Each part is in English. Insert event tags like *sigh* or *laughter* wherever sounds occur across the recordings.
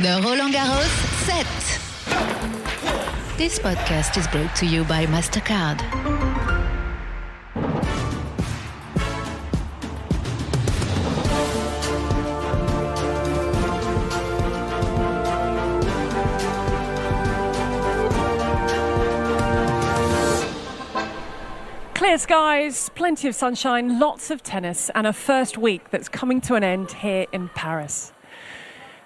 The Roland Garros set. This podcast is brought to you by MasterCard. Clear skies, plenty of sunshine, lots of tennis, and a first week that's coming to an end here in Paris.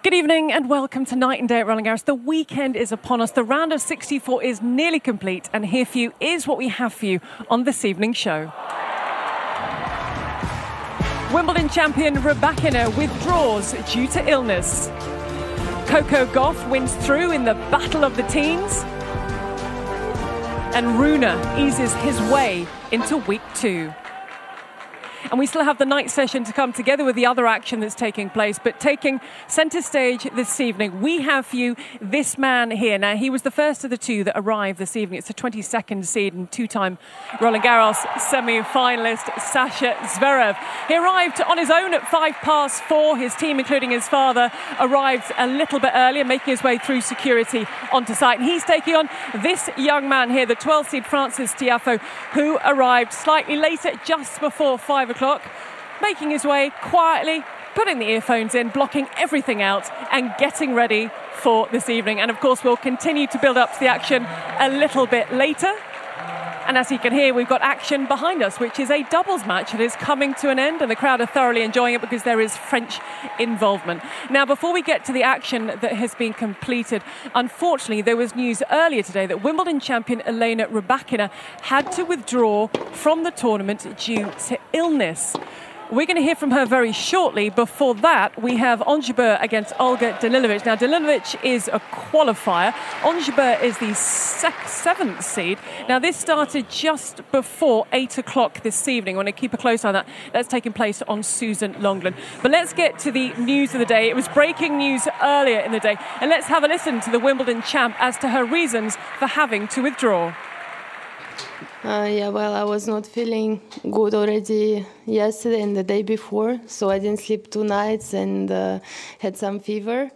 Good evening and welcome to Night and Day at Roland Garros. The weekend is upon us. The round of 64 is nearly complete, and here for you is what we have for you on this evening's show. Wimbledon champion Rybakina withdraws due to illness. Coco Gauff wins through in the Battle of the Teens. And Rune eases his way into week two. And we still have the night session to come together with the other action that's taking place. But taking centre stage this evening, we have for you this man here. Now, he was the first of the two that arrived this evening. It's the 22nd seed and two time Roland Garros semi finalist, Sasha Zverev. He arrived on his own at five past four. His team, including his father, arrived a little bit earlier, making his way through security onto site. And he's taking on this young man here, the 12 seed Francis Tiafoe, who arrived slightly later, just before five o'clock, making his way quietly, putting the earphones in, blocking everything out, and getting ready for this evening. And of course, we'll continue to build up to the action a little bit later. And as you can hear, we've got action behind us, which is a doubles match that is coming to an end, and the crowd are thoroughly enjoying it because there is French involvement. Now, before we get to the action that has been completed, unfortunately, there was news earlier today that Wimbledon champion Elena Rybakina had to withdraw from the tournament due to illness. We're going to hear from her very shortly. Before that, we have Ons Jabeur against Olga Danilovic. Now, Danilovic is a qualifier. Ons Jabeur is the sec- seventh seed. Now, this started just before 8 o'clock this evening. I want to keep a close eye on that. That's taking place on Suzanne Lenglen. But let's get to the news of the day. It was breaking news earlier in the day. And let's have a listen to the Wimbledon champ as to her reasons for having to withdraw. Uh, yeah, well, I was not feeling good already yesterday and the day before, so I didn't sleep two nights and uh, had some fever.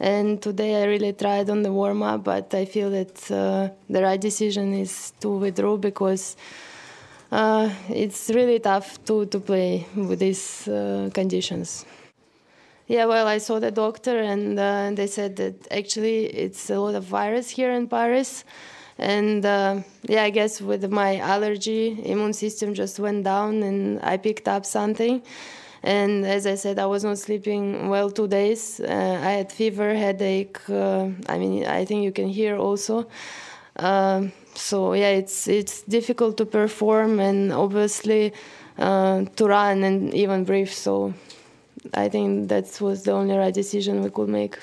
And today I really tried on the warm up, but I feel that uh, the right decision is to withdraw because uh, it's really tough to, to play with these uh, conditions. Yeah, well, I saw the doctor and uh, they said that actually it's a lot of virus here in Paris and uh, yeah i guess with my allergy immune system just went down and i picked up something. And as i said i was not sleeping well two days. Uh, i had fever headache uh, i mean i think you can hear also. Um, so yeah it's it's difficult to perform and obviously uh, to run and even breathe. So i think that was the only right decision we could make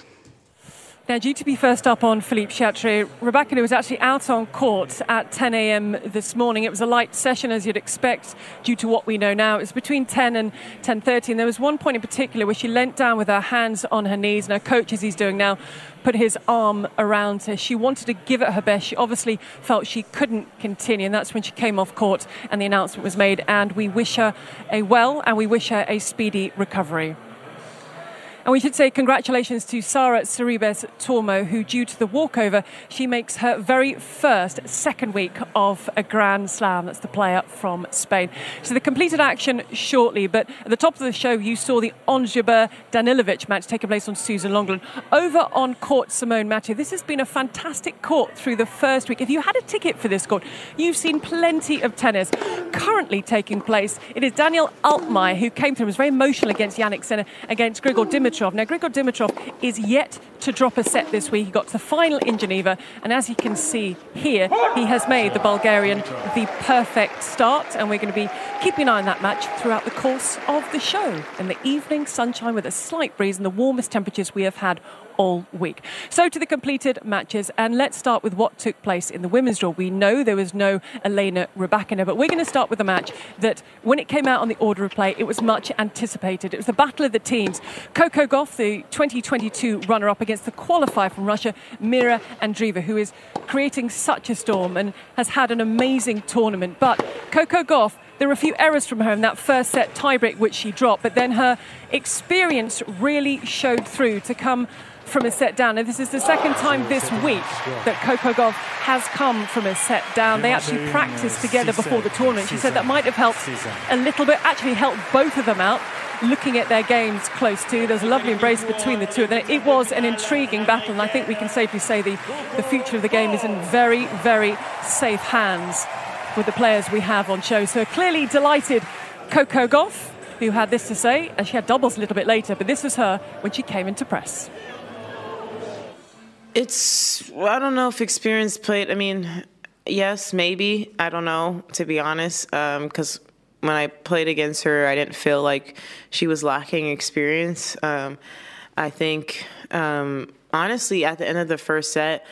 now, due to be first up on Philippe Chatrier, Rybakina was actually out on court at 10 a.m. this morning. It was a light session, as you'd expect, due to what we know now. It was between 10 and 10:30, and there was one point in particular where she leant down with her hands on her knees, and her coach, as he's doing now, put his arm around her. She wanted to give it her best. She obviously felt she couldn't continue, and that's when she came off court and the announcement was made. And we wish her a well, and we wish her a speedy recovery. And we should say congratulations to Sara Sorribes Tormo, who, due to the walkover, she makes her very first second week of a Grand Slam. That's the player from Spain. So the completed action shortly, but at the top of the show, you saw the Ons Jabeur Danilovic match taking place on Suzanne Lenglen. Over on court, Simone Mathieu. This has been a fantastic court through the first week. If you had a ticket for this court, you've seen plenty of tennis. Currently taking place, it is Daniel Altmaier who came through, was very emotional against Jannik Sinner, against Grigor Dimitrov. Now, Grigor Dimitrov is yet to drop a set this week. He got to the final in Geneva, and as you can see here, he has made the Bulgarian the perfect start, and we're going to be keeping an eye on that match throughout the course of the show. In the evening sunshine with a slight breeze and the warmest temperatures we have had all week. So to the completed matches, and let's start with what took place in the women's draw. We know there was no Elena Rybakina, but we're going to start with a match that, when it came out on the order of play, it was much anticipated. It was the battle of the teams. Coco Gauff, the 2022 runner-up against the qualifier from Russia, Mira Andreeva, who is creating such a storm and has had an amazing tournament. But Coco Gauff there were a few errors from her in that first set tiebreak, which she dropped, but then her experience really showed through to come from a set down. And this is the second time this week that Coco Gauff has come from a set down. They actually practiced together before the tournament. She said that might have helped a little bit, actually helped both of them out looking at their games close to. There's a lovely embrace between the two of them. It was an intriguing battle, and I think we can safely say the, the future of the game is in very, very safe hands with the players we have on show. So clearly delighted Coco Gauff, who had this to say, and she had doubles a little bit later, but this was her when she came into press. It's, I don't know if experience played, I mean, yes, maybe. I don't know, to be honest, because um, when I played against her, I didn't feel like she was lacking experience. Um, I think, um, honestly, at the end of the first set,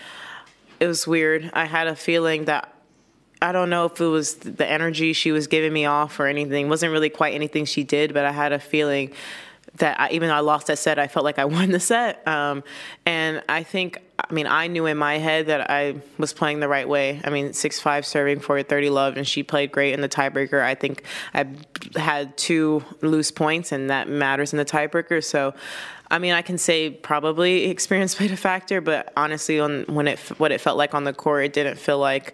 it was weird. I had a feeling that I don't know if it was the energy she was giving me off or anything. It wasn't really quite anything she did, but I had a feeling that I, even though I lost that set, I felt like I *laughs* won the set. Um, and I think, I mean, I knew in my head that I was playing the right way. I mean, 6 5 serving for 30 love, and she played great in the tiebreaker. I think I had two loose points, and that matters in the tiebreaker. So, I mean, I can say probably *laughs* experience played a factor, but honestly, on when it what it felt like on the court, it didn't feel like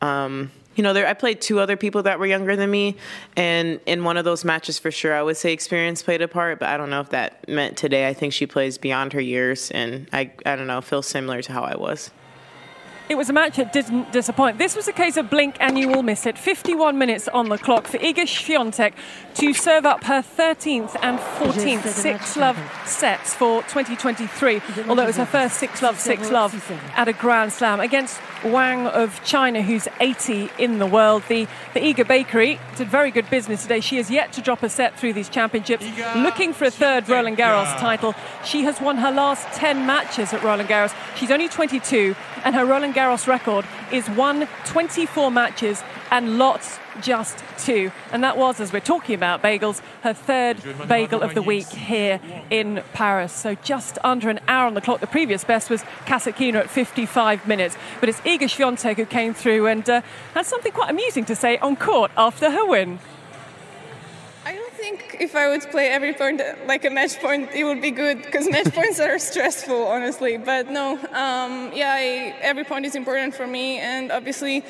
um, you know, there, I played two other people that were younger than me, and in one of those matches, for sure, I would say experience played a part. But I don't know if that meant today. I think she plays beyond her years, and I, I don't know, feels similar to how I was. It was a match that didn't disappoint. This was a case of blink and you will miss it. 51 minutes on the clock for Iga Swiatek to serve up her 13th and 14th six love sets for 2023, although it was her first six love, six love at a Grand Slam against Wang of China, who's 80 in the world. The, the Iga Bakery did very good business today. She has yet to drop a set through these championships, looking for a third Roland Garros title. She has won her last 10 matches at Roland Garros. She's only 22, and her Roland Garros record is won 24 matches and lots just two. And that was, as we're talking about bagels, her third bagel of the week here in Paris. So just under an hour on the clock. The previous best was Kasatkina at 55 minutes. But it's Iga Swiatek who came through and uh, had something quite amusing to say on court after her win. I don't think if I would play every point like a match point, it would be good because match *laughs* points are stressful, honestly. But no, um, yeah, I, every point is important for me, and obviously,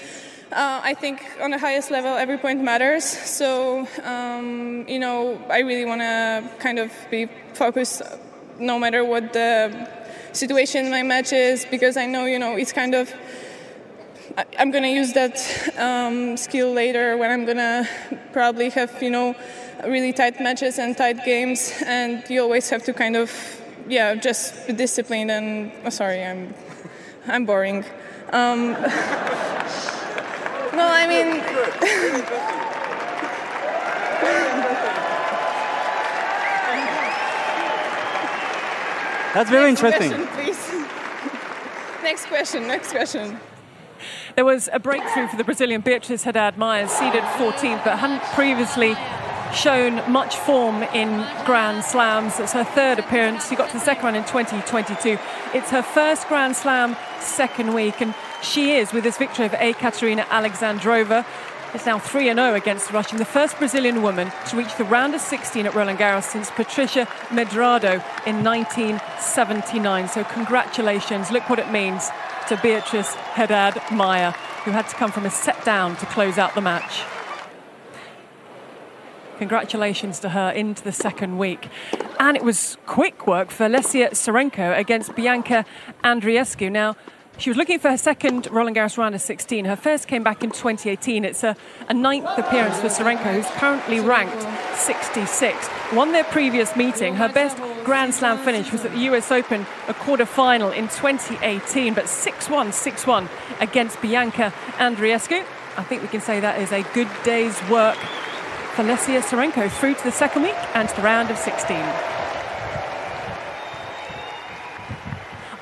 uh, I think on the highest level, every point matters. So, um, you know, I really want to kind of be focused no matter what the situation in my match is because I know, you know, it's kind of. I'm going to use that um, skill later when I'm going to probably have, you know, really tight matches and tight games, and you always have to kind of, yeah, just be disciplined. And oh, sorry, I'm, I'm boring. Um, *laughs* no, I mean. That's very next interesting. Question, please. next question. Next question. There was a breakthrough for the Brazilian Beatriz Haddad Maia, seeded 14th, but hadn't previously shown much form in Grand Slams. It's her third appearance. She got to the second round in 2022. It's her first Grand Slam second week, and she is, with this victory over Ekaterina Alexandrova, it's now 3 0 against Russian, the first Brazilian woman to reach the round of 16 at Roland Garros since Patricia Medrado in 1979. So, congratulations. Look what it means to Beatrice Haddad Maia, who had to come from a set down to close out the match. Congratulations to her into the second week. And it was quick work for Lesia Tsurenko against Bianca Andreescu. Now, she was looking for her second Roland Garros round of 16. Her first came back in 2018. It's a, a ninth appearance for Tsurenko, who's currently ranked 66. Won their previous meeting. Her best Grand Slam finish was at the US Open, a quarter final in 2018, but 6 1 6 1 against Bianca Andreescu. I think we can say that is a good day's work for Lesia Tsurenko through to the second week and to the round of 16.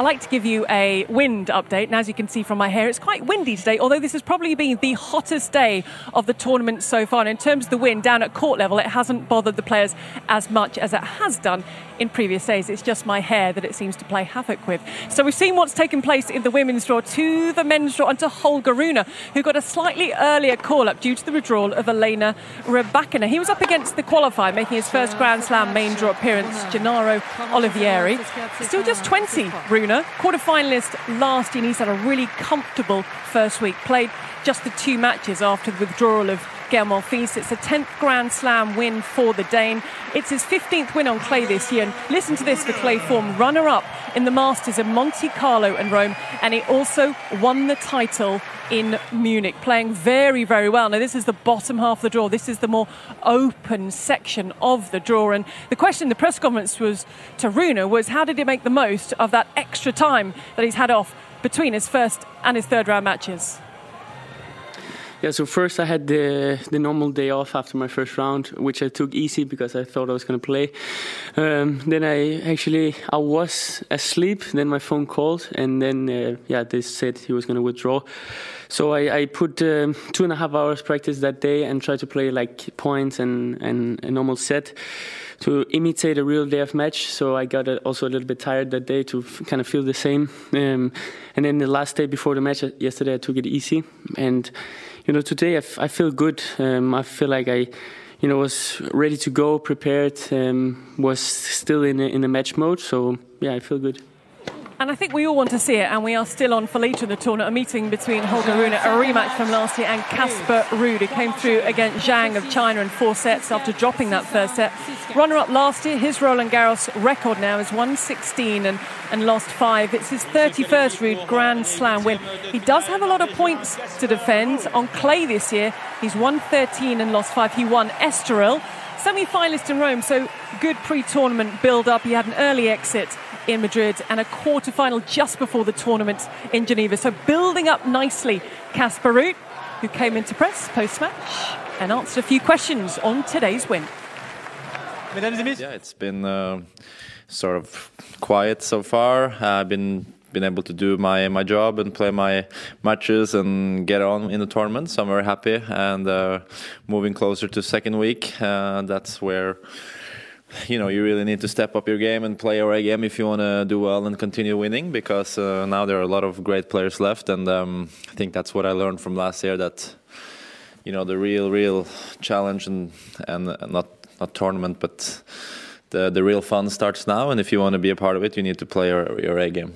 I like to give you a wind update. And as you can see from my hair, it's quite windy today, although this has probably been the hottest day of the tournament so far. And in terms of the wind, down at court level, it hasn't bothered the players as much as it has done in previous days. It's just my hair that it seems to play havoc with. So we've seen what's taken place in the women's draw to the men's draw and to Holger Rune, who got a slightly earlier call up due to the withdrawal of Elena Rybakina. He was up against the qualifier, making his first Grand Slam main draw appearance, Genaro Olivieri. Still just 20, Rune. Quarter finalist last year, he's had a really comfortable first week. Played just the two matches after the withdrawal of Monfils. It's a 10th Grand Slam win for the Dane. It's his 15th win on clay this year. And listen to this for clay form runner up in the Masters in Monte Carlo and Rome. And he also won the title in Munich, playing very, very well. Now, this is the bottom half of the draw. This is the more open section of the draw. And the question in the press conference was to Rune was how did he make the most of that extra time that he's had off between his first and his third round matches? Yeah, so first I had the the normal day off after my first round, which I took easy because I thought I was going to play. Um, then I actually I was asleep. Then my phone called, and then uh, yeah, they said he was going to withdraw. So I, I put um, two and a half hours practice that day and tried to play like points and and a normal set to imitate a real DF match. So I got also a little bit tired that day to kind of feel the same. Um, and then the last day before the match uh, yesterday, I took it easy and you know, today I, f- I feel good. Um, I feel like I, you know, was ready to go, prepared, um, was still in a, in a match mode. So yeah, I feel good. And I think we all want to see it, and we are still on for later in the tournament. A meeting between Holger Rune, a rematch from last year, and Casper Ruud, who came through against Zhang of China in four sets after dropping that first set. Runner up last year, his Roland Garros record now is 116 and, and lost five. It's his 31st Ruud Grand Slam win. He does have a lot of points to defend. On clay this year, he's won 13 and lost five. He won Estoril, semi finalist in Rome, so good pre tournament build up. He had an early exit in Madrid and a quarter final just before the tournament in Geneva. So building up nicely, Casper Ruud, who came into press post match and answered a few questions on today's win. Yeah, it's been uh, sort of quiet so far. I've been been able to do my my job and play my matches and get on in the tournament. So I'm very happy and uh, moving closer to second week. Uh, that's where you know you really need to step up your game and play your A game if you want to do well and continue winning because uh, now there are a lot of great players left and um, I think that's what I learned from last year that you know the real real challenge and and not not tournament but the the real fun starts now and if you want to be a part of it you need to play your, your A game.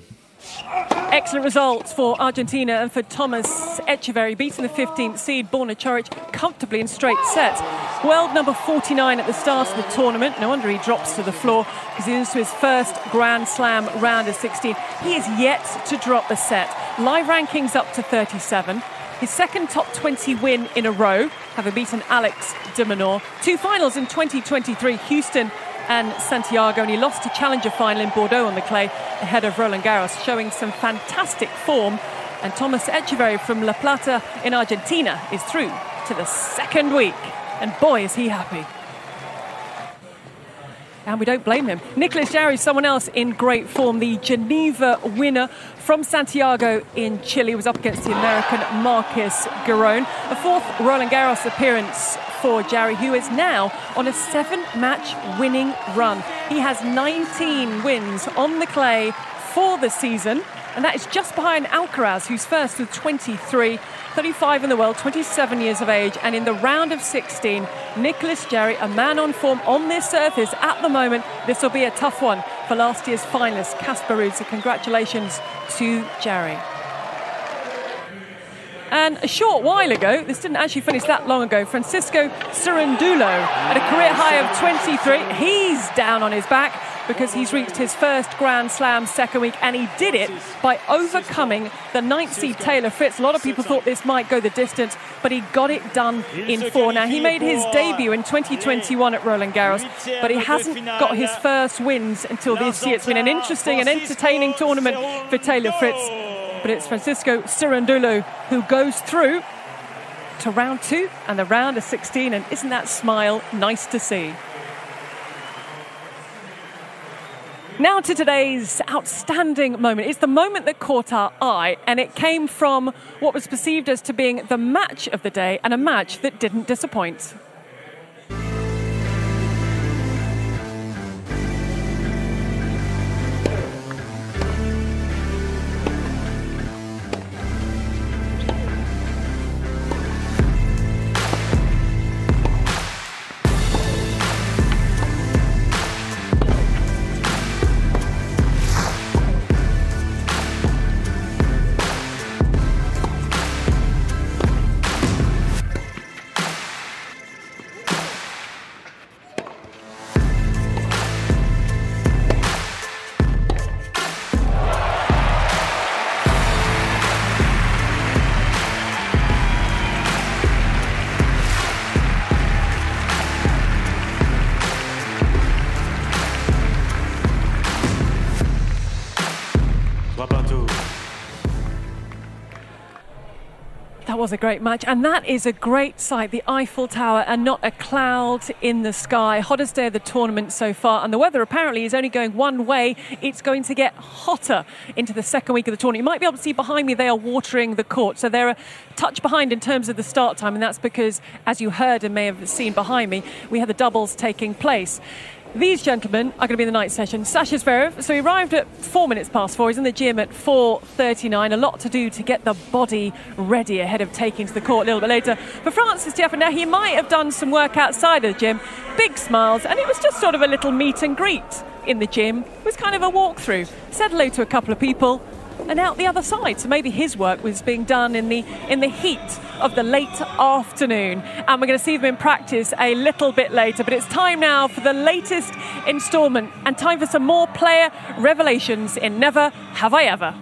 Excellent results for Argentina and for Thomas Etcheverry, beating the 15th seed Borna Coric comfortably in straight sets. World number 49 at the start of the tournament. No wonder he drops to the floor because he's into his first Grand Slam round of 16. He is yet to drop a set. Live rankings up to 37. His second top 20 win in a row, having beaten Alex de Minaur. Two finals in 2023, Houston and Santiago, and he lost a challenger final in Bordeaux on the clay ahead of Roland Garros, showing some fantastic form. And Thomas Etcheverry from La Plata in Argentina is through to the second week. And boy, is he happy. And we don't blame him. Nicolas Jarry, someone else in great form, the Geneva winner from Santiago in Chile, was up against the American Marcos Giron. A fourth Roland Garros appearance for Jarry, who is now on a seven match winning run. He has 19 wins on the clay for the season, and that is just behind Alcaraz, who's first with 23. 35 in the world, 27 years of age, and in the round of 16, Nicolas Jarry, a man on form on this surface at the moment. This will be a tough one for last year's finalist, Casper Ruud. So, congratulations to Jarry. And a short while ago, this didn't actually finish that long ago, Francisco Cerundolo at a career high of 23. He's down on his back because he's reached his first Grand Slam second week, and he did it by overcoming the ninth seed Taylor Fritz. A lot of people thought this might go the distance, but he got it done in four. Now, he made his debut in 2021 at Roland Garros, but he hasn't got his first wins until this year. It's been an interesting and entertaining tournament for Taylor Fritz but it's Francisco Cerundolo who goes through to round two and the round of 16. And isn't that smile nice to see? Now to today's outstanding moment. It's the moment that caught our eye, and it came from what was perceived as to being the match of the day and a match that didn't disappoint. That was a great match, and that is a great sight the Eiffel Tower and not a cloud in the sky. Hottest day of the tournament so far, and the weather apparently is only going one way. It's going to get hotter into the second week of the tournament. You might be able to see behind me they are watering the court, so they're a touch behind in terms of the start time, and that's because, as you heard and may have seen behind me, we had the doubles taking place. These gentlemen are going to be in the night session. Sasha Zverev, so he arrived at four minutes past four. He's in the gym at 4.39. A lot to do to get the body ready ahead of taking to the court a little bit later. For Francis Tiafoe, now he might have done some work outside of the gym. Big smiles, and it was just sort of a little meet and greet in the gym. It was kind of a walkthrough. Said hello to a couple of people, and out the other side. So maybe his work was being done in the in the heat of the late afternoon. And we're going to see them in practice a little bit later. But it's time now for the latest instalment and time for some more player revelations in Never Have I Ever.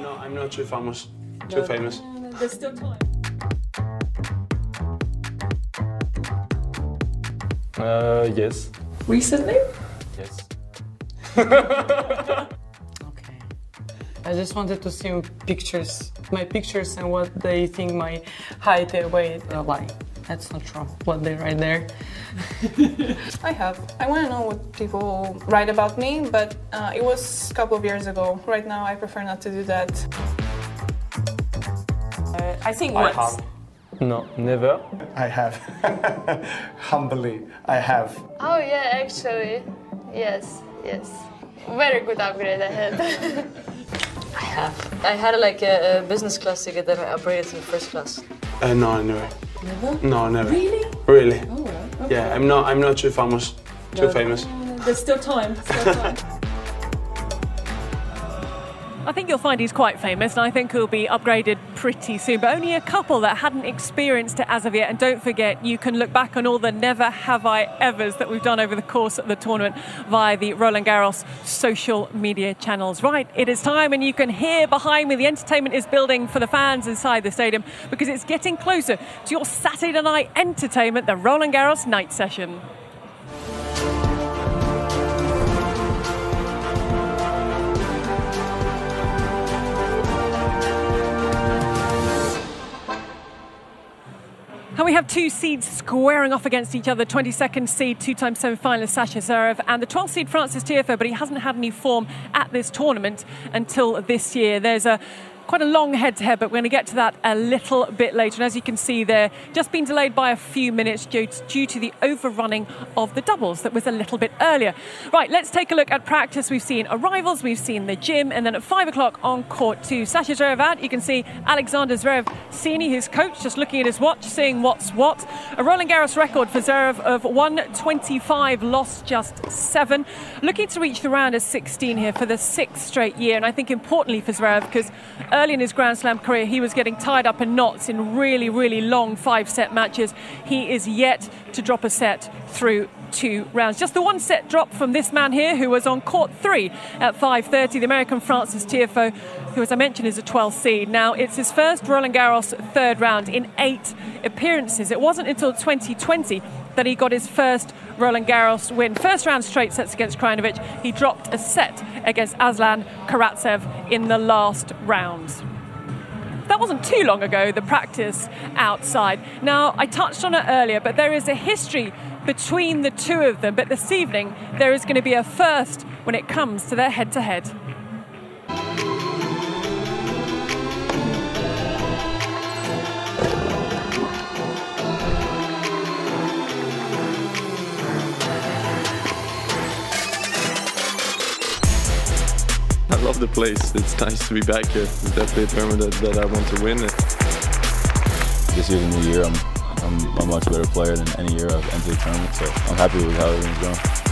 No, I'm not too famous. Too famous. There's still time. Uh, yes. Recently? Yes. *laughs* *laughs* Okay. I just wanted to see pictures, my pictures, and what they think my height and weight are like. That's not true. What they write there. *laughs* I have. I want to know what people write about me, but uh, it was a couple of years ago. Right now, I prefer not to do that. Uh, I think I once. have. No, never. I have. *laughs* Humbly, I have. Oh yeah, actually, yes, yes. Very good upgrade I had. *laughs* I have. I had like a, a business class ticket, then I upgraded to first class. Uh, no, never. Never? No, never. Really? Really? Oh. Okay. Yeah, I'm not. I'm not too famous. Too No. famous. There's still time. Still *laughs* time. I think you'll find he's quite famous, and I think he'll be upgraded pretty soon. But only a couple that hadn't experienced it as of yet. And don't forget, you can look back on all the never have I evers that we've done over the course of the tournament via the Roland Garros social media channels. Right, it is time, and you can hear behind me the entertainment is building for the fans inside the stadium because it's getting closer to your Saturday night entertainment, the Roland Garros night session. And we have two seeds squaring off against each other 22nd seed, two time semi finalist Sasha Zverev, and the 12th seed Francis Tiafoe, but he hasn't had any form at this tournament until this year. There's a quite a long head to head, but we're going to get to that a little bit later. And as you can see there, just been delayed by a few minutes due to, the overrunning of the doubles that was a little bit earlier. Right, let's take a look at practice. We've seen arrivals, we've seen the gym, and then at five o'clock on court two. Sasha Zverev you can see Alexander Zverev Senior, his coach, just looking at his watch, seeing what's what. A Roland Garros record for Zverev of 125, lost just seven. Looking to reach the round of 16 here for the sixth straight year, and I think importantly for Zverev because early in his Grand Slam career he was getting tied up in knots in really, really long five set matches. He is yet to drop a set through two rounds. Just the one set drop from this man here who was on court three at 5.30, the American Francis Tiafoe, who as I mentioned is a 12th seed. Now it's his first Roland Garros third round in eight appearances. It wasn't until 2020 that he got his first Roland Garros win. First round straight sets against Krajinovic. He dropped a set against Aslan Karatsev in the last round. That wasn't too long ago, the practice outside. Now, I touched on it earlier, but there is a history between the two of them. But this evening, there is going to be a first when it comes to their head to head. Love the place. It's nice to be back here. It's definitely a tournament that, that I want to win. This year's a new year. I'm, I'm a much better player than any year I've entered the tournament, so I'm happy with how everything's going.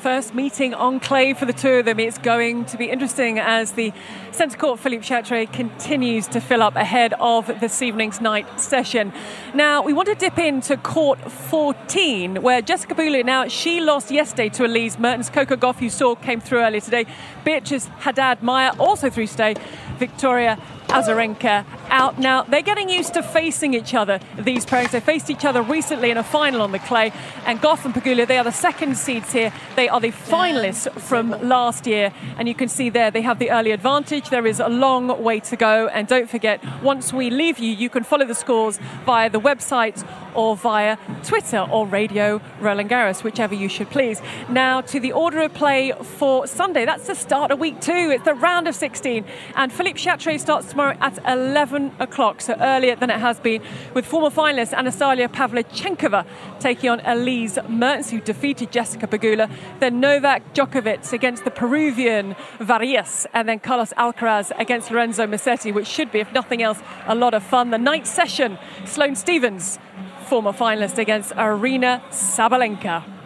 First meeting on clay for the two of them. It's going to be interesting as the centre court Philippe Chatrier continues to fill up ahead of this evening's night session. Now, we want to dip into court 14, where Jessica Pegula, now she lost yesterday to Elise Mertens. Coco Gauff, you saw, came through earlier today. Beatrice Haddad Maia also through today. Victoria Azarenka out now. They're getting used to facing each other, these pros. They faced each other recently in a final on the clay. And Gauff and Pegula, they are the second seeds here. They are the finalists from last year. And you can see there they have the early advantage. There is a long way to go. And don't forget, once we leave you, you can follow the scores via the website or via Twitter or radio Roland Garros, whichever you should please. Now to the order of play for Sunday. That's the start of week two. It's the round of 16. And Philippe Chatrier starts tomorrow at 11 o'clock, so earlier than it has been, with former finalist Anastasia Pavlyuchenkova taking on Elise Mertens, who defeated Jessica Pegula. Then Novak Djokovic against the Peruvian Varillas, and then Carlos Alcaraz against Lorenzo Musetti, which should be, if nothing else, a lot of fun. The night session, Sloane Stevens former finalist against Aryna Sabalenka.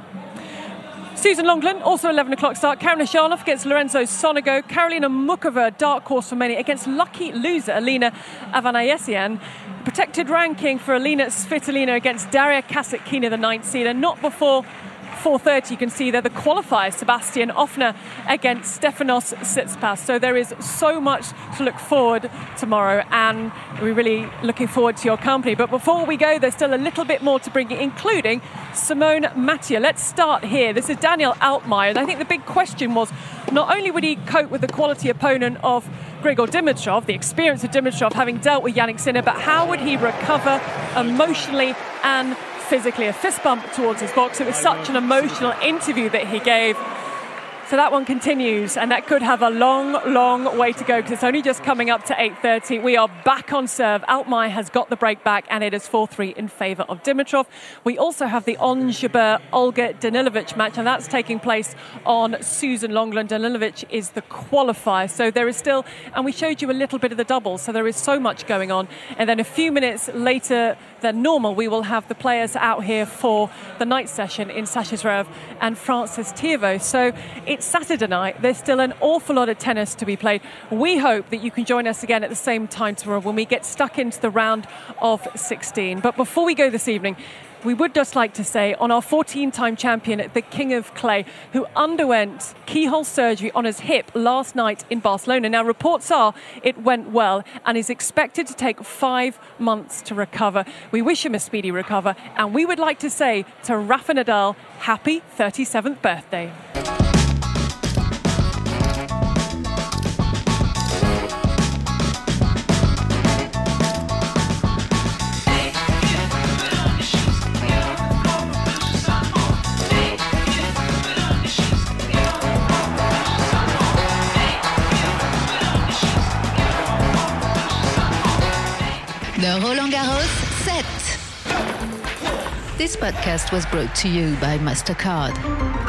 Suzanne Lenglen, also 11 o'clock start. Karolina Khachanov against Lorenzo Sonego. Karolina Muchova, dark horse for many, against lucky loser Elina Avanesyan. Protected ranking for Elina Svitolina against Daria Kasatkina, the ninth seeder. Not before 4.30 you can see there the qualifier Sebastian Ofner against Stefanos Tsitsipas. So there is so much to look forward tomorrow and we're really looking forward to your company. But before we go, there's still a little bit more to bring you, including Simone Mathieu. Let's start here. This is Daniel Altmaier. And I think the big question was not only would he cope with the quality opponent of Grigor Dimitrov, the experience of Dimitrov having dealt with Jannik Sinner, but how would he recover emotionally and physically, a fist bump towards his box. It was such an emotional interview that he gave. So that one continues, and that could have a long, long way to go because it's only just coming up to 8.30. We are back on serve. Altmaier has got the break back, and it is 4-3 in favour of Dimitrov. We also have the Ons Jabeur Olga Danilovic match, and that's taking place on Suzanne Lenglen. Danilovic is the qualifier, so there is still, and we showed you a little bit of the doubles, so there is so much going on. And then a few minutes later than normal, we will have the players out here for the night session in Zverev and Francis Tiafoe. So it's Saturday night. There's still an awful lot of tennis to be played. We hope that you can join us again at the same time tomorrow when we get stuck into the round of 16. But before we go this evening, we would just like to say on our 14 time champion, the King of Clay, who underwent keyhole surgery on his hip last night in Barcelona. Now, reports are it went well and is expected to take five months to recover. We wish him a speedy recover, and we would like to say to Rafa Nadal, happy 37th birthday. This podcast was brought to you by MasterCard.